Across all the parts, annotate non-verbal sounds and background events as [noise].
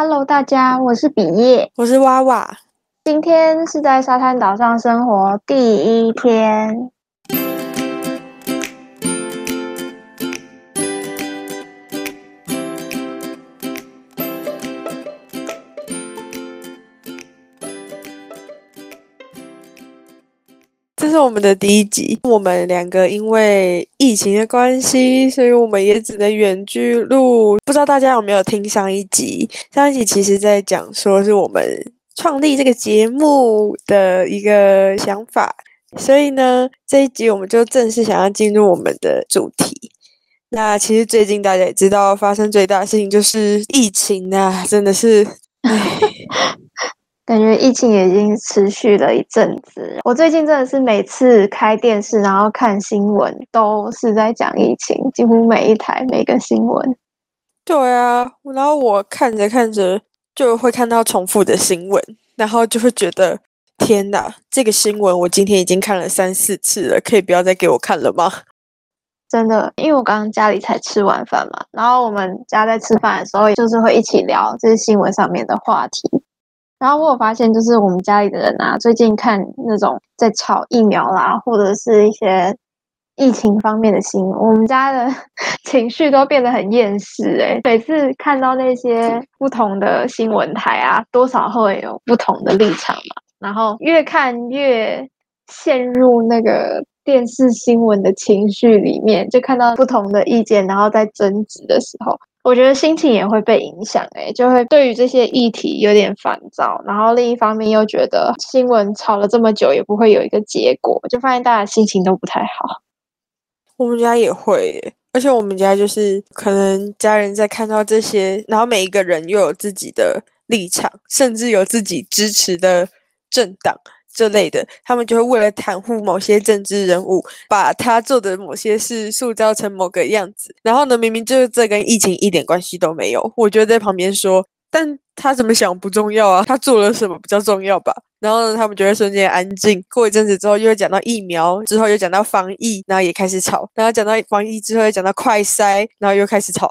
Hello，大家，我是比耶，我是娃娃。今天是在沙滩岛上生活第一天。这是我们的第一集，我们两个因为疫情的关系，所以我们也只能远距录。不知道大家有没有听上一集？上一集其实在讲说是我们创立这个节目的一个想法，所以呢，这一集我们就正式想要进入我们的主题。那其实最近大家也知道，发生最大的事情就是疫情啊，真的是，唉。[laughs] 感觉疫情已经持续了一阵子。我最近真的是每次开电视，然后看新闻，都是在讲疫情，几乎每一台每个新闻。对啊，然后我看着看着就会看到重复的新闻，然后就会觉得天哪，这个新闻我今天已经看了三四次了，可以不要再给我看了吗？真的，因为我刚刚家里才吃完饭嘛，然后我们家在吃饭的时候，就是会一起聊这些新闻上面的话题。然后我有发现，就是我们家里的人啊，最近看那种在炒疫苗啦，或者是一些疫情方面的新闻，我们家的 [laughs] 情绪都变得很厌世诶。每次看到那些不同的新闻台啊，多少会有不同的立场嘛。然后越看越陷入那个电视新闻的情绪里面，就看到不同的意见，然后在争执的时候。我觉得心情也会被影响，哎，就会对于这些议题有点烦躁，然后另一方面又觉得新闻吵了这么久也不会有一个结果，就发现大家心情都不太好。我们家也会，而且我们家就是可能家人在看到这些，然后每一个人又有自己的立场，甚至有自己支持的政党。这类的，他们就会为了袒护某些政治人物，把他做的某些事塑造成某个样子。然后呢，明明就是这跟疫情一点关系都没有，我就在旁边说，但他怎么想不重要啊，他做了什么比较重要吧？然后呢，他们就会瞬间安静。过一阵子之后，又会讲到疫苗，之后又讲到防疫，然后也开始吵。然后讲到防疫之后，又讲到快筛，然后又开始吵。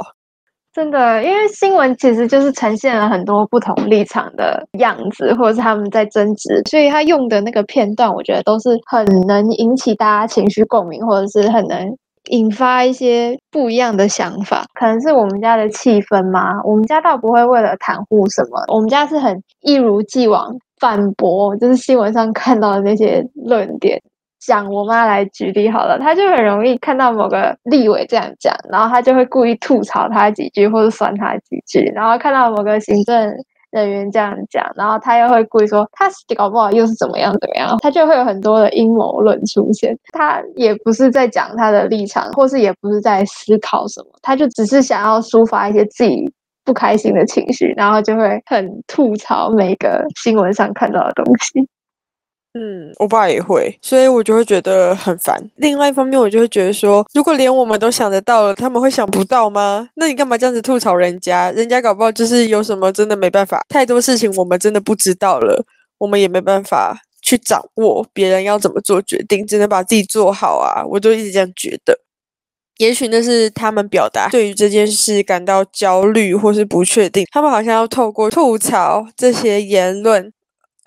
真的，因为新闻其实就是呈现了很多不同立场的样子，或者是他们在争执，所以他用的那个片段，我觉得都是很能引起大家情绪共鸣，或者是很能引发一些不一样的想法。可能是我们家的气氛嘛，我们家倒不会为了袒护什么，我们家是很一如既往反驳，就是新闻上看到的那些论点。讲我妈来举例好了，她就很容易看到某个立委这样讲，然后她就会故意吐槽他几句或者酸他几句，然后看到某个行政人员这样讲，然后她又会故意说他搞不好又是怎么样怎么样，她就会有很多的阴谋论出现。她也不是在讲她的立场，或是也不是在思考什么，她就只是想要抒发一些自己不开心的情绪，然后就会很吐槽每个新闻上看到的东西。嗯，我爸也会，所以我就会觉得很烦。另外一方面，我就会觉得说，如果连我们都想得到了，他们会想不到吗？那你干嘛这样子吐槽人家？人家搞不好就是有什么真的没办法，太多事情我们真的不知道了，我们也没办法去掌握别人要怎么做决定，只能把自己做好啊！我就一直这样觉得。也许那是他们表达对于这件事感到焦虑或是不确定，他们好像要透过吐槽这些言论。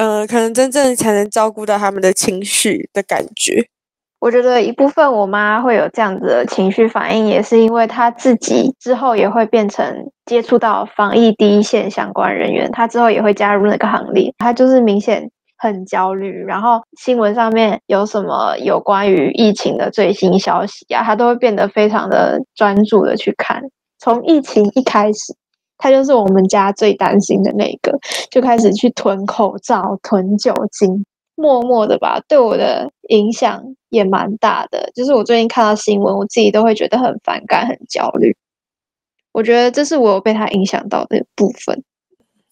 嗯、呃，可能真正才能照顾到他们的情绪的感觉。我觉得一部分我妈会有这样子的情绪反应，也是因为她自己之后也会变成接触到防疫第一线相关人员，她之后也会加入那个行列。她就是明显很焦虑，然后新闻上面有什么有关于疫情的最新消息啊，她都会变得非常的专注的去看。从疫情一开始。他就是我们家最担心的那个，就开始去囤口罩、囤酒精，默默的吧，对我的影响也蛮大的。就是我最近看到新闻，我自己都会觉得很反感、很焦虑。我觉得这是我有被他影响到的部分。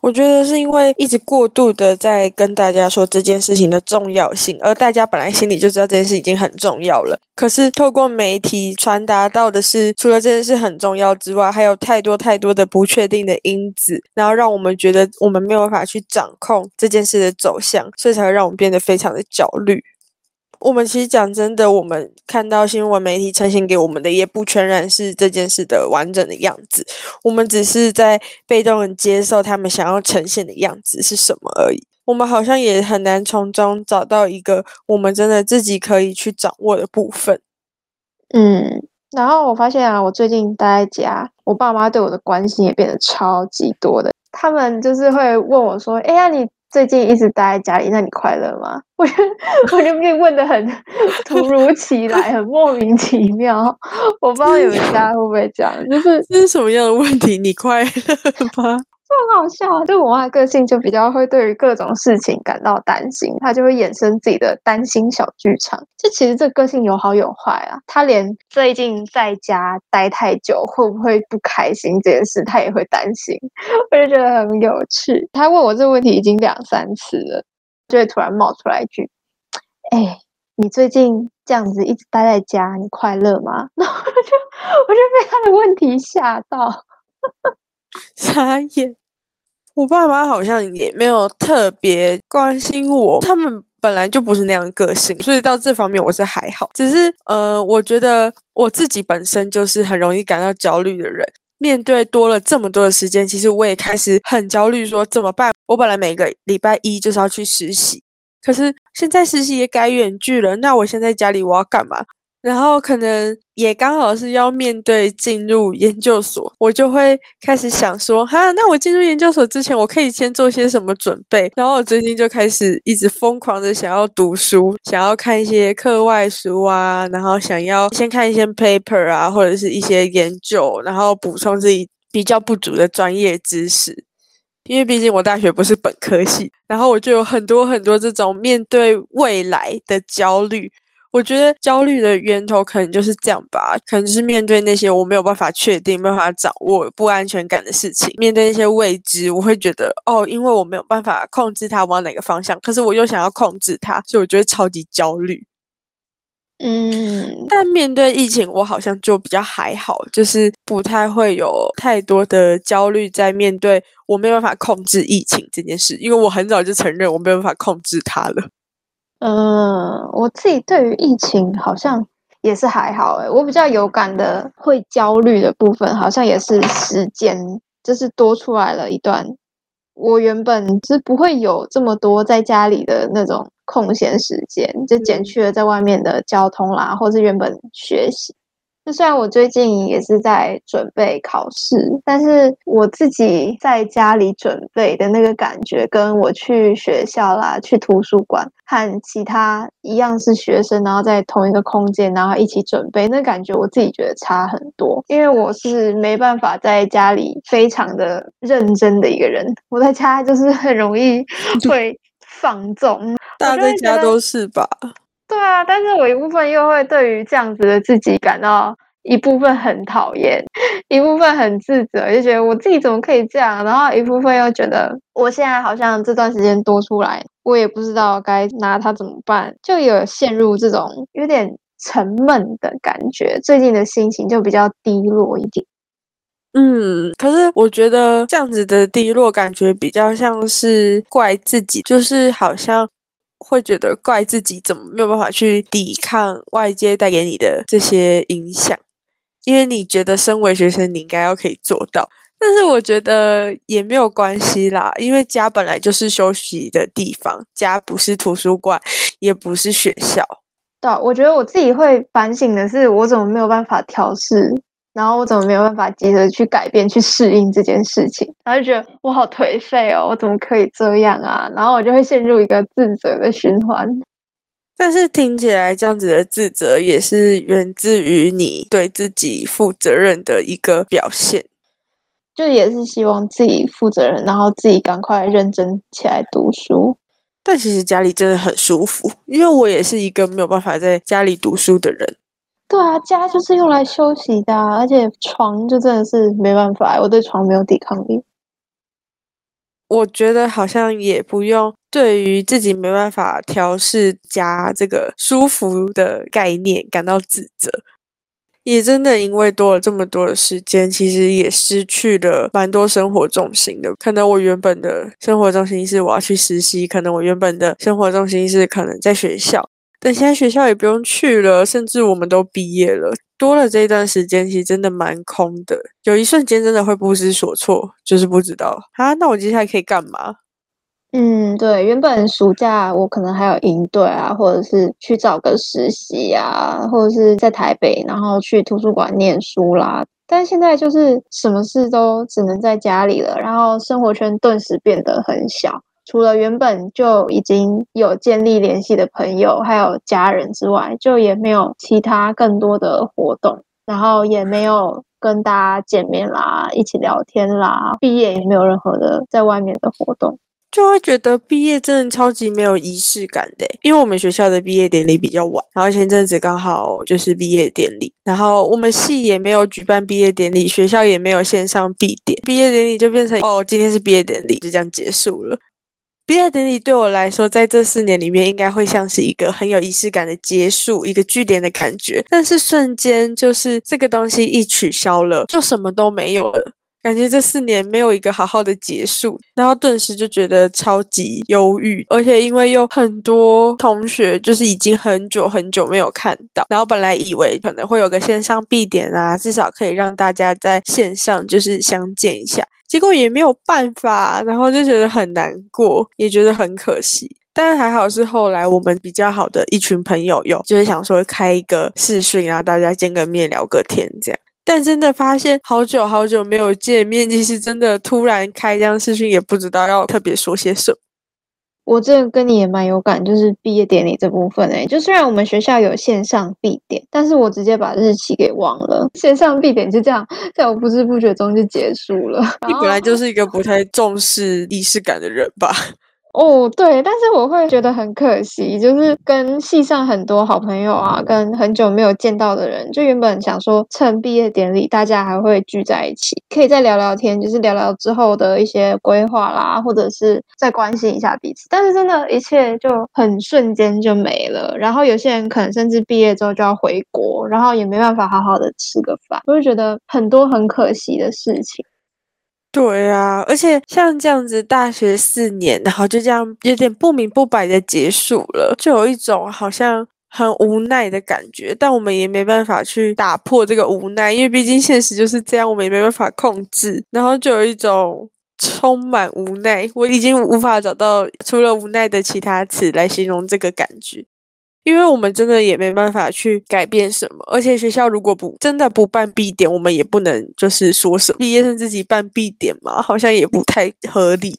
我觉得是因为一直过度的在跟大家说这件事情的重要性，而大家本来心里就知道这件事已经很重要了。可是透过媒体传达到的是，除了这件事很重要之外，还有太多太多的不确定的因子，然后让我们觉得我们没有办法去掌控这件事的走向，所以才会让我们变得非常的焦虑。我们其实讲真的，我们看到新闻媒体呈现给我们的，也不全然是这件事的完整的样子。我们只是在被动的接受他们想要呈现的样子是什么而已。我们好像也很难从中找到一个我们真的自己可以去掌握的部分。嗯，然后我发现啊，我最近待在家，我爸妈对我的关心也变得超级多的。他们就是会问我说：“哎呀，你最近一直待在家里，那你快乐吗？”我就 [laughs] 我就被问的很 [laughs] 突如其来，很莫名其妙。我不知道你们家会不会这样，就是这是什么样的问题？你快乐吗？就很好笑啊！就我妈个性就比较会对于各种事情感到担心，她就会衍生自己的担心小剧场。这其实这个性有好有坏啊。她连最近在家待太久会不会不开心这件事，她也会担心。[laughs] 我就觉得很有趣。她问我这个问题已经两三次了，就会突然冒出来一句：“哎，你最近这样子一直待在家，你快乐吗？” [laughs] 然后我就 [laughs] 我就被她的问题吓到。[laughs] 傻眼，我爸妈好像也没有特别关心我，他们本来就不是那样个性，所以到这方面我是还好。只是呃，我觉得我自己本身就是很容易感到焦虑的人。面对多了这么多的时间，其实我也开始很焦虑，说怎么办？我本来每个礼拜一就是要去实习，可是现在实习也改远距了，那我现在家里我要干嘛？然后可能也刚好是要面对进入研究所，我就会开始想说，哈，那我进入研究所之前，我可以先做些什么准备？然后我最近就开始一直疯狂的想要读书，想要看一些课外书啊，然后想要先看一些 paper 啊，或者是一些研究，然后补充自己比较不足的专业知识。因为毕竟我大学不是本科系，然后我就有很多很多这种面对未来的焦虑。我觉得焦虑的源头可能就是这样吧，可能就是面对那些我没有办法确定、没有办法掌握、不安全感的事情，面对那些未知，我会觉得哦，因为我没有办法控制它往哪个方向，可是我又想要控制它，所以我觉得超级焦虑。嗯，但面对疫情，我好像就比较还好，就是不太会有太多的焦虑在面对我没有办法控制疫情这件事，因为我很早就承认我没有办法控制它了。嗯，我自己对于疫情好像也是还好诶，我比较有感的会焦虑的部分，好像也是时间，就是多出来了一段，我原本是不会有这么多在家里的那种空闲时间，就减去了在外面的交通啦，或是原本学习。虽然我最近也是在准备考试，但是我自己在家里准备的那个感觉，跟我去学校啦、去图书馆和其他一样是学生，然后在同一个空间，然后一起准备，那感觉我自己觉得差很多。因为我是没办法在家里非常的认真的一个人，我在家就是很容易会放纵。大家在家都是吧？对啊，但是我一部分又会对于这样子的自己感到一部分很讨厌，[laughs] 一部分很自责，就觉得我自己怎么可以这样，然后一部分又觉得我现在好像这段时间多出来，我也不知道该拿它怎么办，就有陷入这种有点沉闷的感觉，最近的心情就比较低落一点。嗯，可是我觉得这样子的低落感觉比较像是怪自己，就是好像。会觉得怪自己怎么没有办法去抵抗外界带给你的这些影响，因为你觉得身为学生你应该要可以做到，但是我觉得也没有关系啦，因为家本来就是休息的地方，家不是图书馆，也不是学校。对，我觉得我自己会反省的是，我怎么没有办法调试。然后我怎么没有办法急着去改变、去适应这件事情？然后就觉得我好颓废哦，我怎么可以这样啊？然后我就会陷入一个自责的循环。但是听起来这样子的自责也是源自于你对自己负责任的一个表现，就也是希望自己负责任，然后自己赶快认真起来读书。但其实家里真的很舒服，因为我也是一个没有办法在家里读书的人。对啊，家就是用来休息的，而且床就真的是没办法，我对床没有抵抗力。我觉得好像也不用对于自己没办法调试家这个舒服的概念感到自责，也真的因为多了这么多的时间，其实也失去了蛮多生活重心的。可能我原本的生活重心是我要去实习，可能我原本的生活重心是可能在学校。但现在学校也不用去了，甚至我们都毕业了，多了这一段时间，其实真的蛮空的。有一瞬间真的会不知所措，就是不知道啊，那我接下来可以干嘛？嗯，对，原本暑假我可能还有营队啊，或者是去找个实习啊，或者是在台北，然后去图书馆念书啦。但现在就是什么事都只能在家里了，然后生活圈顿时变得很小。除了原本就已经有建立联系的朋友，还有家人之外，就也没有其他更多的活动，然后也没有跟大家见面啦，一起聊天啦。毕业也没有任何的在外面的活动，就会觉得毕业真的超级没有仪式感的。因为我们学校的毕业典礼比较晚，然后前阵子刚好就是毕业典礼，然后我们系也没有举办毕业典礼，学校也没有线上毕典，毕业典礼就变成哦，今天是毕业典礼，就这样结束了。毕业典礼对我来说，在这四年里面，应该会像是一个很有仪式感的结束，一个句点的感觉。但是瞬间，就是这个东西一取消了，就什么都没有了。感觉这四年没有一个好好的结束，然后顿时就觉得超级忧郁，而且因为有很多同学就是已经很久很久没有看到，然后本来以为可能会有个线上必点啊，至少可以让大家在线上就是相见一下，结果也没有办法，然后就觉得很难过，也觉得很可惜。但是还好是后来我们比较好的一群朋友有就是想说开一个视讯，然后大家见个面聊个天这样。但真的发现好久好久没有见面，其实真的突然开这样视讯，也不知道要特别说些什么。我这个跟你也蛮有感，就是毕业典礼这部分诶，就虽然我们学校有线上毕点，但是我直接把日期给忘了，线上毕点就这样在我不知不觉中就结束了。你本来就是一个不太重视仪式感的人吧？哦，对，但是我会觉得很可惜，就是跟系上很多好朋友啊，跟很久没有见到的人，就原本想说趁毕业典礼大家还会聚在一起，可以再聊聊天，就是聊聊之后的一些规划啦，或者是再关心一下彼此。但是真的，一切就很瞬间就没了。然后有些人可能甚至毕业之后就要回国，然后也没办法好好的吃个饭，我就觉得很多很可惜的事情。对啊，而且像这样子，大学四年，然后就这样有点不明不白的结束了，就有一种好像很无奈的感觉。但我们也没办法去打破这个无奈，因为毕竟现实就是这样，我们也没办法控制。然后就有一种充满无奈，我已经无法找到除了无奈的其他词来形容这个感觉。因为我们真的也没办法去改变什么，而且学校如果不真的不办毕点，我们也不能就是说什么毕业生自己办毕点嘛，好像也不太合理。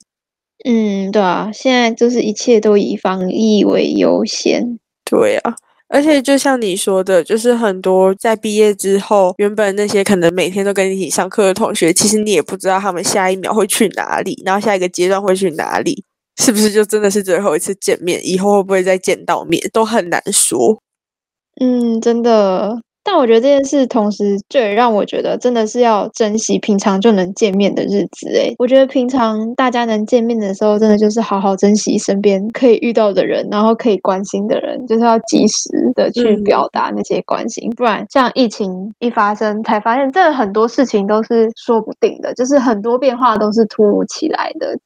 嗯，对啊，现在就是一切都以防疫为优先。对啊，而且就像你说的，就是很多在毕业之后，原本那些可能每天都跟你一起上课的同学，其实你也不知道他们下一秒会去哪里，然后下一个阶段会去哪里。是不是就真的是最后一次见面？以后会不会再见到面，都很难说。嗯，真的。但我觉得这件事同时就也让我觉得，真的是要珍惜平常就能见面的日子。诶，我觉得平常大家能见面的时候，真的就是好好珍惜身边可以遇到的人，然后可以关心的人，就是要及时的去表达那些关心。嗯、不然，像疫情一发生，才发现，真的很多事情都是说不定的，就是很多变化都是突如其来的。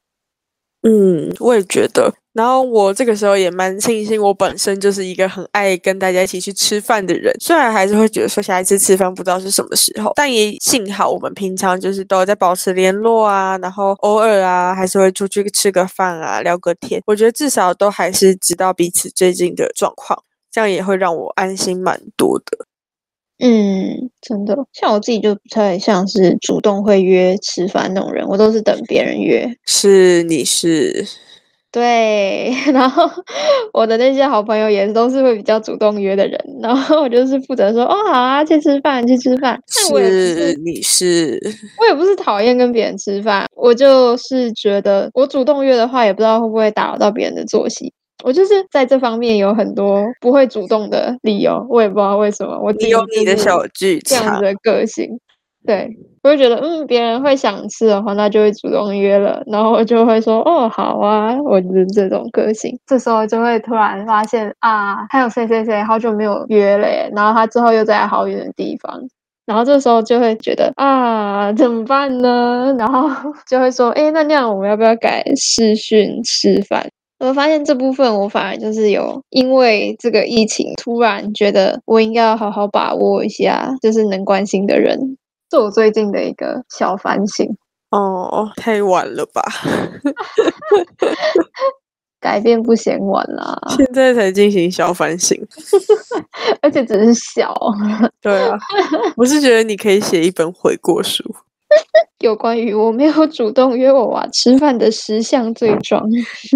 嗯，我也觉得。然后我这个时候也蛮庆幸，我本身就是一个很爱跟大家一起去吃饭的人。虽然还是会觉得说下一次吃饭不知道是什么时候，但也幸好我们平常就是都在保持联络啊，然后偶尔啊还是会出去吃个饭啊，聊个天。我觉得至少都还是知道彼此最近的状况，这样也会让我安心蛮多的。嗯，真的，像我自己就不太像是主动会约吃饭那种人，我都是等别人约。是，你是？对，[laughs] 然后我的那些好朋友也都是会比较主动约的人，[laughs] 然后我就是负责说，哦，好啊，去吃饭，去吃饭。是，是你是？我也不是讨厌跟别人吃饭，我就是觉得我主动约的话，也不知道会不会打扰到别人的作息。我就是在这方面有很多不会主动的理由，我也不知道为什么。我你有你的小剧场，这样子的个性，对，我就觉得，嗯，别人会想吃的话，那就会主动约了，然后我就会说，哦，好啊，我就是这种个性。这时候就会突然发现啊，还有谁谁谁好久没有约了耶，然后他之后又在好远的地方，然后这时候就会觉得啊，怎么办呢？[laughs] 然后就会说，哎，那那样我们要不要改视讯吃饭？我发现这部分我反而就是有因为这个疫情，突然觉得我应该要好好把握一下，就是能关心的人，是我最近的一个小反省。哦，太晚了吧？[laughs] 改变不嫌晚啦，现在才进行小反省，[laughs] 而且只是小。对啊，我是觉得你可以写一本悔过书，[laughs] 有关于我没有主动约我娃吃饭的十项罪状。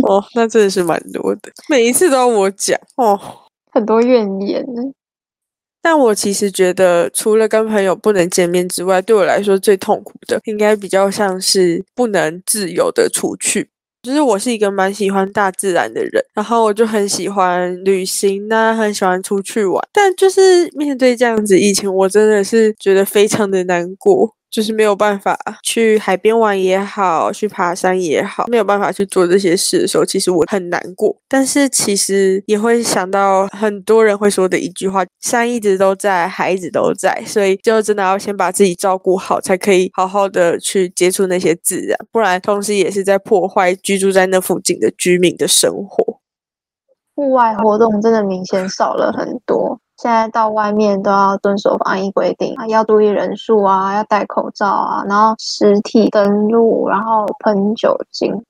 哦，那真的是蛮多的，每一次都要我讲哦，很多怨言呢。[laughs] 但我其实觉得，除了跟朋友不能见面之外，对我来说最痛苦的，应该比较像是不能自由的出去。就是我是一个蛮喜欢大自然的人，然后我就很喜欢旅行啊，很喜欢出去玩。但就是面对这样子疫情，我真的是觉得非常的难过。就是没有办法去海边玩也好，去爬山也好，没有办法去做这些事的时候，其实我很难过。但是其实也会想到很多人会说的一句话：山一直都在，海一直都在。所以就真的要先把自己照顾好，才可以好好的去接触那些自然，不然同时也是在破坏居住在那附近的居民的生活。户外活动真的明显少了很多。现在到外面都要遵守防疫规定啊，要注意人数啊，要戴口罩啊，然后实体登录，然后喷酒精。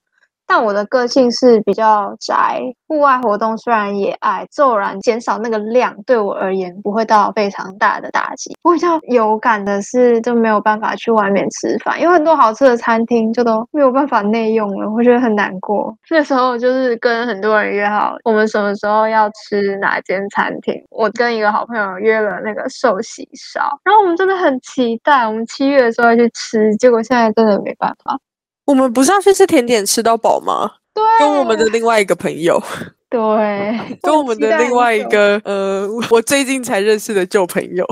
但我的个性是比较宅，户外活动虽然也爱，骤然减少那个量，对我而言不会到非常大的打击。我比较有感的是，就没有办法去外面吃饭，因为很多好吃的餐厅就都没有办法内用了，我觉得很难过。那时候就是跟很多人约好，我们什么时候要吃哪间餐厅。我跟一个好朋友约了那个寿喜烧，然后我们真的很期待，我们七月的时候要去吃，结果现在真的没办法。我们不是要去吃甜点吃到饱吗？对，跟我们的另外一个朋友，[laughs] 对，[laughs] 跟我们的另外一个呃，[laughs] 我最近才认识的旧朋友，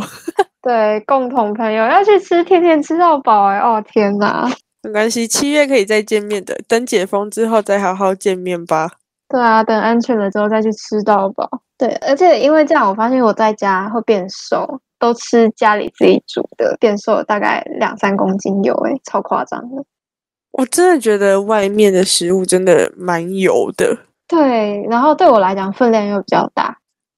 对，共同朋友要去吃甜点吃到饱哎，哦天哪，没关系，七月可以再见面的，等解封之后再好好见面吧。对啊，等安全了之后再去吃到饱。对，而且因为这样，我发现我在家会变瘦，都吃家里自己煮的，变瘦了大概两三公斤有哎，超夸张的。我真的觉得外面的食物真的蛮油的，对，然后对我来讲分量又比较大。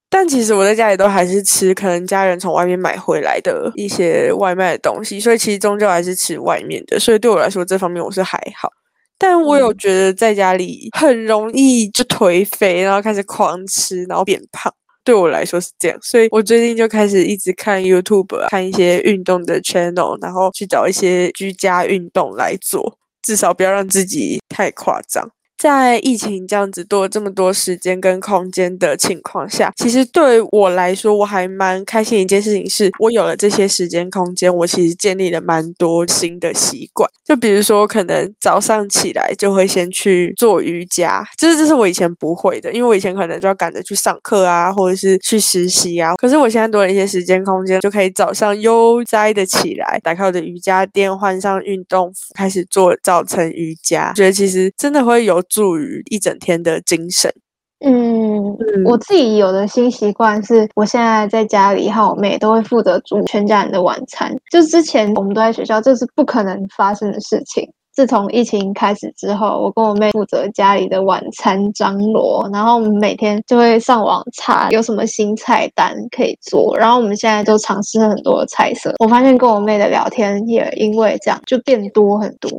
但其实我在家里都还是吃可能家人从外面买回来的一些外卖的东西，所以其实终究还是吃外面的。所以对我来说这方面我是还好，但我有觉得在家里很容易就颓废，然后开始狂吃，然后变胖。对我来说是这样，所以我最近就开始一直看 YouTube，看一些运动的 channel，然后去找一些居家运动来做。至少不要让自己太夸张。在疫情这样子多了这么多时间跟空间的情况下，其实对我来说我还蛮开心一件事情是，我有了这些时间空间，我其实建立了蛮多新的习惯。就比如说，可能早上起来就会先去做瑜伽，就是这是我以前不会的，因为我以前可能就要赶着去上课啊，或者是去实习啊。可是我现在多了一些时间空间，就可以早上悠哉的起来，打开我的瑜伽垫，换上运动服，开始做早晨瑜伽。觉得其实真的会有。助于一整天的精神。嗯，嗯，我自己有的新习惯是，我现在在家里和我妹都会负责煮全家人的晚餐。就之前我们都在学校，这是不可能发生的事情。自从疫情开始之后，我跟我妹负责家里的晚餐张罗，然后我们每天就会上网查有什么新菜单可以做。然后我们现在都尝试很多的菜色。我发现跟我妹的聊天也因为这样就变多很多。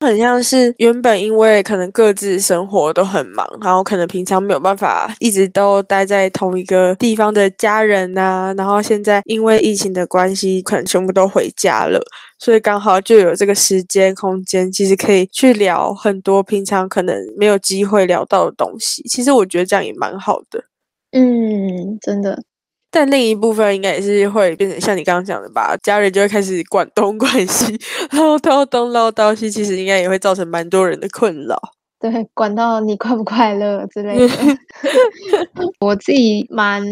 很像是原本因为可能各自生活都很忙，然后可能平常没有办法一直都待在同一个地方的家人啊，然后现在因为疫情的关系，可能全部都回家了，所以刚好就有这个时间空间，其实可以去聊很多平常可能没有机会聊到的东西。其实我觉得这样也蛮好的。嗯，真的。但另一部分应该也是会变成像你刚刚讲的吧，家人就会开始管东管西，[laughs] 唠叨东唠叨西，其实应该也会造成蛮多人的困扰。对，管到你快不快乐之类的。[laughs] 我自己蛮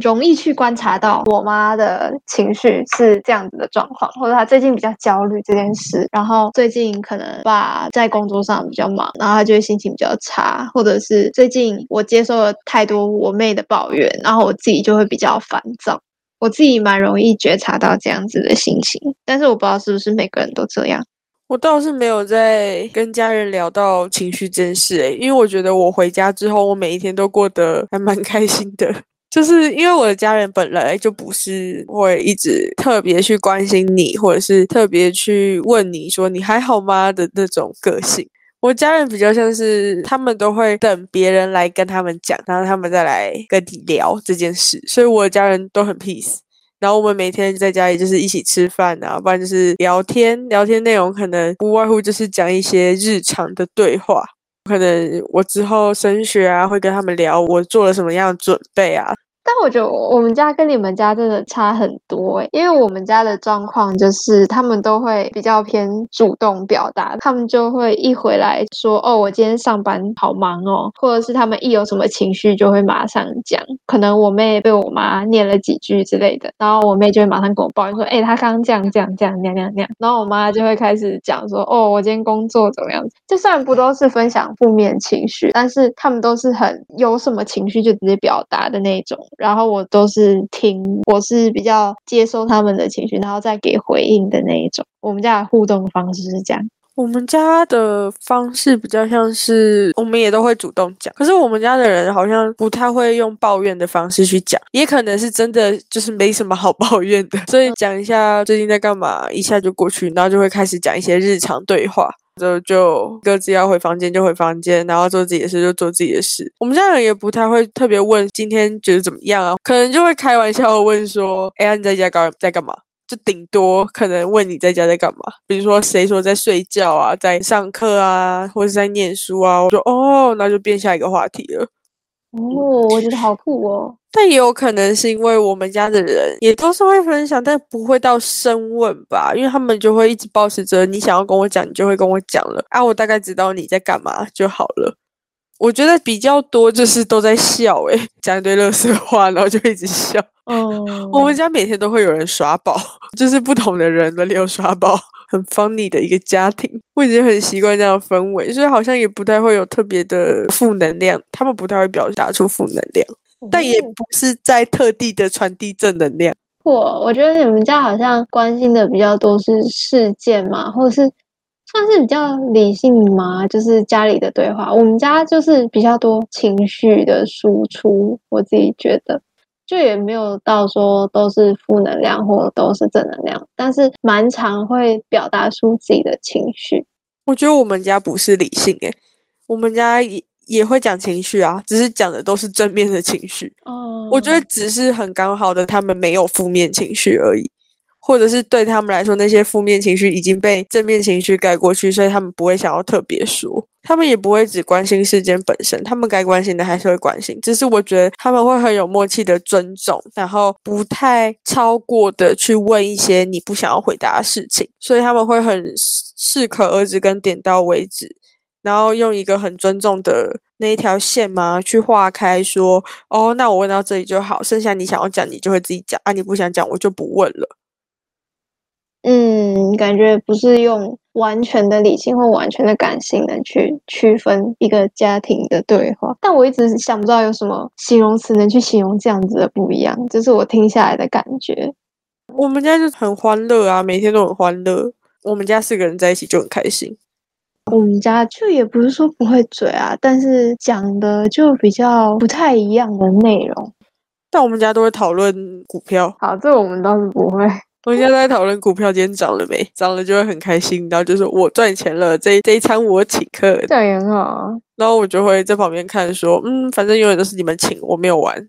容易去观察到我妈的情绪是这样子的状况，或者她最近比较焦虑这件事，然后最近可能爸在工作上比较忙，然后她就会心情比较差，或者是最近我接受了太多我妹的抱怨，然后我自己就会比较烦躁。我自己蛮容易觉察到这样子的心情，但是我不知道是不是每个人都这样。我倒是没有在跟家人聊到情绪这件事，诶，因为我觉得我回家之后，我每一天都过得还蛮开心的。就是因为我的家人本来就不是会一直特别去关心你，或者是特别去问你说你还好吗的那种个性。我家人比较像是他们都会等别人来跟他们讲，然后他们再来跟你聊这件事，所以我的家人都很 peace。然后我们每天在家里就是一起吃饭啊，不然就是聊天，聊天内容可能无外乎就是讲一些日常的对话。可能我之后升学啊，会跟他们聊我做了什么样的准备啊。但我觉得我们家跟你们家真的差很多诶，因为我们家的状况就是他们都会比较偏主动表达，他们就会一回来说哦，我今天上班好忙哦，或者是他们一有什么情绪就会马上讲。可能我妹被我妈念了几句之类的，然后我妹就会马上跟我抱怨说，哎，她刚刚这样这样这样那样那样样，然后我妈就会开始讲说，哦，我今天工作怎么样？就算不都是分享负面情绪，但是他们都是很有什么情绪就直接表达的那种。然后我都是听，我是比较接受他们的情绪，然后再给回应的那一种。我们家的互动方式是这样。我们家的方式比较像是，我们也都会主动讲。可是我们家的人好像不太会用抱怨的方式去讲，也可能是真的就是没什么好 [laughs] 抱怨的，所以讲一下最近在干嘛，一下就过去，然后就会开始讲一些日常对话。就就各自要回房间就回房间，然后做自己的事就做自己的事。我们家人也不太会特别问今天觉得怎么样啊，可能就会开玩笑问说：“哎呀，你在家搞在干嘛？”就顶多可能问你在家在干嘛，比如说谁说在睡觉啊，在上课啊，或者在念书啊。我说：“哦，那就变下一个话题了。”哦，我觉得好酷哦。但也有可能是因为我们家的人也都是会分享，但不会到深问吧，因为他们就会一直保持着你想要跟我讲，你就会跟我讲了啊，我大概知道你在干嘛就好了。我觉得比较多就是都在笑，诶，讲一堆乐色话，然后就一直笑。哦，[laughs] 我们家每天都会有人耍宝，[laughs] 就是不同的人轮流耍宝。很 funny 的一个家庭，我已经很习惯这样的氛围，所以好像也不太会有特别的负能量。他们不太会表达出负能量，但也不是在特地的传递正能量。我我觉得你们家好像关心的比较多是事件嘛，或者是算是比较理性嘛，就是家里的对话。我们家就是比较多情绪的输出，我自己觉得。就也没有到说都是负能量或都是正能量，但是蛮常会表达出自己的情绪。我觉得我们家不是理性诶，我们家也也会讲情绪啊，只是讲的都是正面的情绪。哦，我觉得只是很刚好的，他们没有负面情绪而已。或者是对他们来说，那些负面情绪已经被正面情绪盖过去，所以他们不会想要特别说，他们也不会只关心事件本身，他们该关心的还是会关心。只是我觉得他们会很有默契的尊重，然后不太超过的去问一些你不想要回答的事情，所以他们会很适可而止跟点到为止，然后用一个很尊重的那一条线嘛去划开，说哦，那我问到这里就好，剩下你想要讲你就会自己讲啊，你不想讲我就不问了。嗯，感觉不是用完全的理性或完全的感性能去区分一个家庭的对话，但我一直想不到有什么形容词能去形容这样子的不一样，这是我听下来的感觉。我们家就很欢乐啊，每天都很欢乐。我们家四个人在一起就很开心。我们家就也不是说不会嘴啊，但是讲的就比较不太一样的内容。但我们家都会讨论股票。好，这我们倒是不会。我现在在讨论股票今天涨了没，涨了就会很开心，然后就是我赚钱了，这这一餐我请客，这样也很好啊。然后我就会在旁边看，说，嗯，反正永远都是你们请，我没有玩。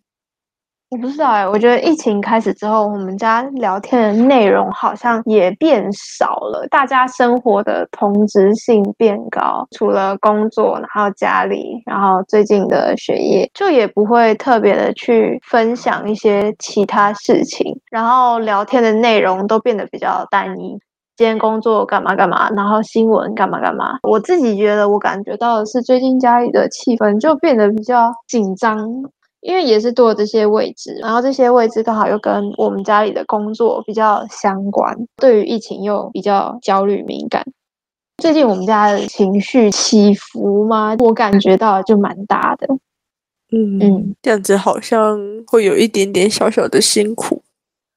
我不知道哎，我觉得疫情开始之后，我们家聊天的内容好像也变少了，大家生活的同质性变高，除了工作，然后家里，然后最近的学业，就也不会特别的去分享一些其他事情，然后聊天的内容都变得比较单一。今天工作干嘛干嘛，然后新闻干嘛干嘛。我自己觉得，我感觉到的是，最近家里的气氛就变得比较紧张。因为也是多了这些位置，然后这些位置刚好又跟我们家里的工作比较相关，对于疫情又比较焦虑敏感。最近我们家的情绪起伏吗，我感觉到就蛮大的。嗯嗯，这样子好像会有一点点小小的辛苦。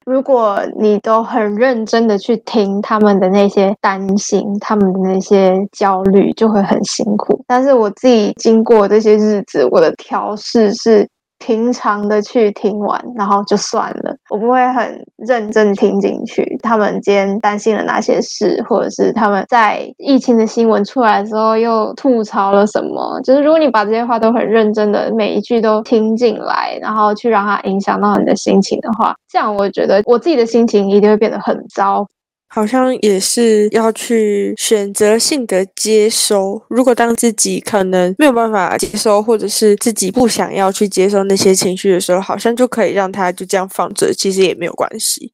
如果你都很认真的去听他们的那些担心，他们的那些焦虑，就会很辛苦。但是我自己经过这些日子，我的调试是。平常的去听完，然后就算了，我不会很认真听进去。他们今天担心了哪些事，或者是他们在疫情的新闻出来的时候又吐槽了什么？就是如果你把这些话都很认真的每一句都听进来，然后去让它影响到你的心情的话，这样我觉得我自己的心情一定会变得很糟。好像也是要去选择性的接收。如果当自己可能没有办法接收，或者是自己不想要去接收那些情绪的时候，好像就可以让它就这样放着，其实也没有关系。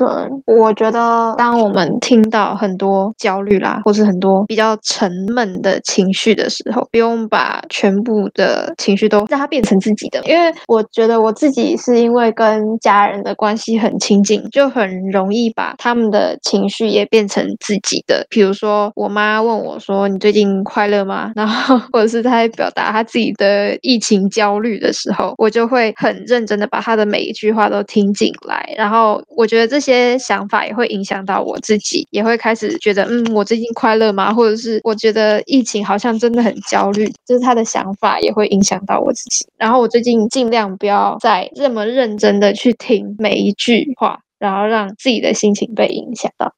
对，我觉得当我们听到很多焦虑啦，或是很多比较沉闷的情绪的时候，不用把全部的情绪都让它变成自己的。因为我觉得我自己是因为跟家人的关系很亲近，就很容易把他们的情绪也变成自己的。比如说，我妈问我说：“你最近快乐吗？”然后 [laughs] 或者是她在表达她自己的疫情焦虑的时候，我就会很认真的把她的每一句话都听进来。然后我觉得这些。些想法也会影响到我自己，也会开始觉得，嗯，我最近快乐吗？或者是我觉得疫情好像真的很焦虑，就是他的想法也会影响到我自己。然后我最近尽量不要再这么认真的去听每一句话，然后让自己的心情被影响到。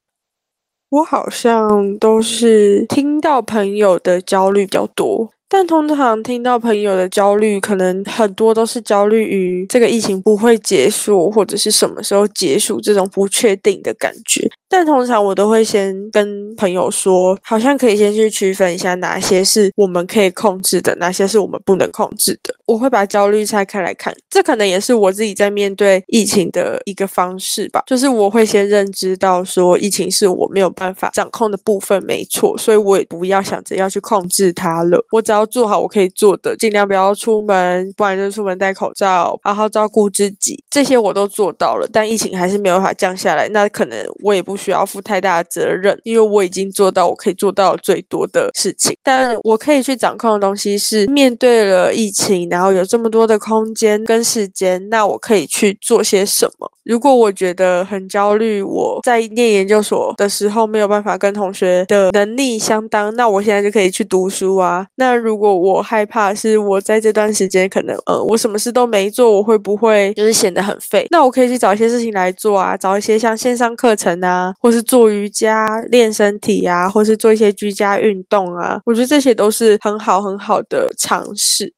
我好像都是听到朋友的焦虑比较多。但通常听到朋友的焦虑，可能很多都是焦虑于这个疫情不会结束，或者是什么时候结束这种不确定的感觉。但通常我都会先跟朋友说，好像可以先去区分一下哪些是我们可以控制的，哪些是我们不能控制的。我会把焦虑拆开来看，这可能也是我自己在面对疫情的一个方式吧。就是我会先认知到说，疫情是我没有办法掌控的部分，没错，所以我也不要想着要去控制它了。我只要做好我可以做的，尽量不要出门，不然就出门戴口罩，好好照顾自己，这些我都做到了。但疫情还是没有办法降下来，那可能我也不需要负太大的责任，因为我已经做到我可以做到最多的事情。但我可以去掌控的东西是，面对了疫情，然后有这么多的空间跟时间，那我可以去做些什么？如果我觉得很焦虑，我在念研究所的时候没有办法跟同学的能力相当，那我现在就可以去读书啊。那如果我害怕是我在这段时间可能呃我什么事都没做，我会不会就是显得很废？那我可以去找一些事情来做啊，找一些像线上课程啊，或是。做瑜伽练身体啊，或是做一些居家运动啊，我觉得这些都是很好很好的尝试。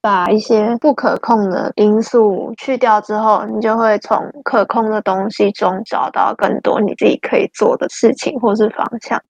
把一些不可控的因素去掉之后，你就会从可控的东西中找到更多你自己可以做的事情或是方向。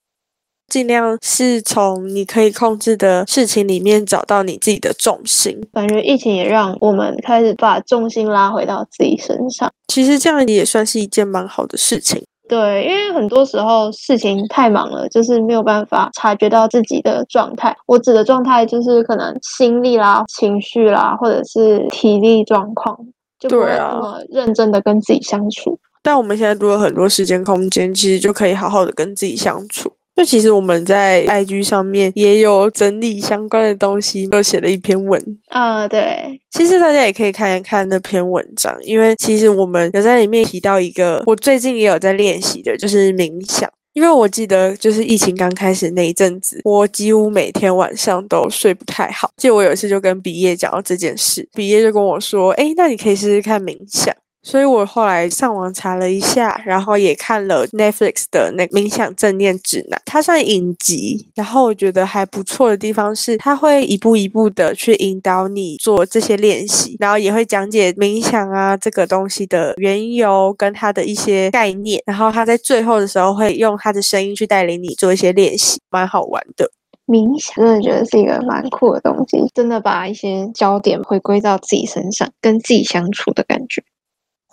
尽量是从你可以控制的事情里面找到你自己的重心。感觉疫情也让我们开始把重心拉回到自己身上。其实这样也算是一件蛮好的事情。对，因为很多时候事情太忙了，就是没有办法察觉到自己的状态。我指的状态就是可能心力啦、情绪啦，或者是体力状况，就不会那么认真的跟自己相处。啊。但我们现在多了很多时间空间，其实就可以好好的跟自己相处。就其实我们在 IG 上面也有整理相关的东西，又写了一篇文啊。对，其实大家也可以看一看那篇文章，因为其实我们有在里面提到一个，我最近也有在练习的，就是冥想。因为我记得就是疫情刚开始那一阵子，我几乎每天晚上都睡不太好。记得我有一次就跟比业讲到这件事，比业就跟我说：“哎，那你可以试试看冥想。”所以我后来上网查了一下，然后也看了 Netflix 的那冥想正念指南，它算影集。然后我觉得还不错的地方是，它会一步一步的去引导你做这些练习，然后也会讲解冥想啊这个东西的缘由跟它的一些概念。然后它在最后的时候会用它的声音去带领你做一些练习，蛮好玩的。冥想真的觉得是一个蛮酷的东西，真的把一些焦点回归到自己身上，跟自己相处的感觉。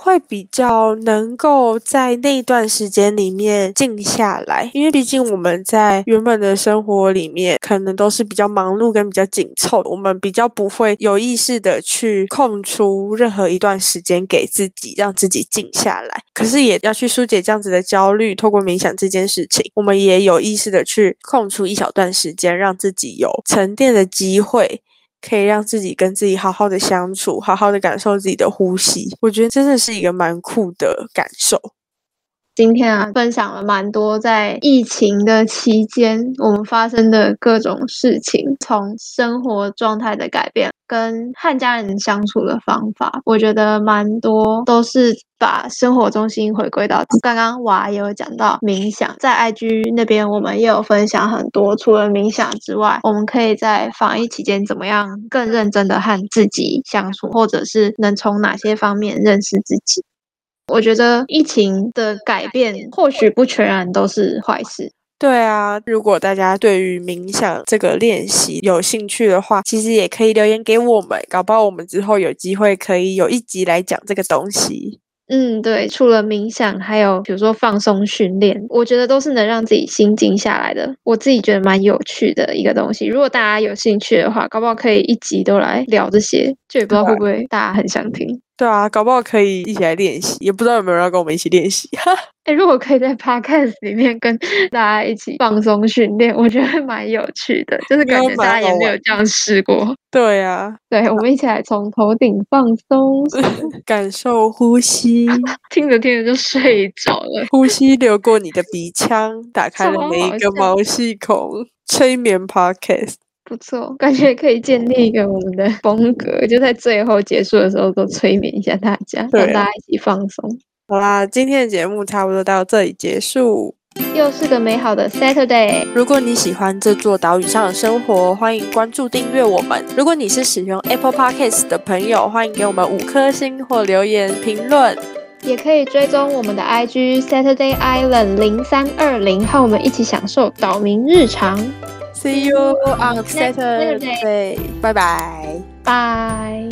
会比较能够在那段时间里面静下来，因为毕竟我们在原本的生活里面，可能都是比较忙碌跟比较紧凑，我们比较不会有意识的去空出任何一段时间给自己，让自己静下来。可是也要去疏解这样子的焦虑，透过冥想这件事情，我们也有意识的去空出一小段时间，让自己有沉淀的机会。可以让自己跟自己好好的相处，好好的感受自己的呼吸。我觉得真的是一个蛮酷的感受。今天啊，分享了蛮多在疫情的期间我们发生的各种事情，从生活状态的改变，跟和家人相处的方法，我觉得蛮多都是把生活中心回归到刚刚娃也有讲到冥想，在 IG 那边我们也有分享很多，除了冥想之外，我们可以在防疫期间怎么样更认真的和自己相处，或者是能从哪些方面认识自己。我觉得疫情的改变或许不全然都是坏事。对啊，如果大家对于冥想这个练习有兴趣的话，其实也可以留言给我们，搞不好我们之后有机会可以有一集来讲这个东西。嗯，对，除了冥想，还有比如说放松训练，我觉得都是能让自己心静下来的。我自己觉得蛮有趣的一个东西。如果大家有兴趣的话，搞不好可以一集都来聊这些，就也不知道会不会大家很想听。对啊，搞不好可以一起来练习，也不知道有没有人要跟我们一起练习。[laughs] 哎，如果可以在 Podcast 里面跟大家一起放松训练，我觉得蛮有趣的，就是感觉大家也没有这样试过。[laughs] 对啊，对，我们一起来从头顶放松，[laughs] 感受呼吸，听着听着就睡着了。呼吸流过你的鼻腔，打开了每一个毛细孔，催眠 Podcast。不错，感觉可以建立一个我们的风格，就在最后结束的时候都催眠一下大家，让大家一起放松。好啦，今天的节目差不多到这里结束，又是个美好的 Saturday。如果你喜欢这座岛屿上的生活，欢迎关注订阅我们。如果你是使用 Apple Podcast 的朋友，欢迎给我们五颗星或留言评论，也可以追踪我们的 IG Saturday Island 零三二零，和我们一起享受岛民日常。See you on Saturday. Bye bye. Bye.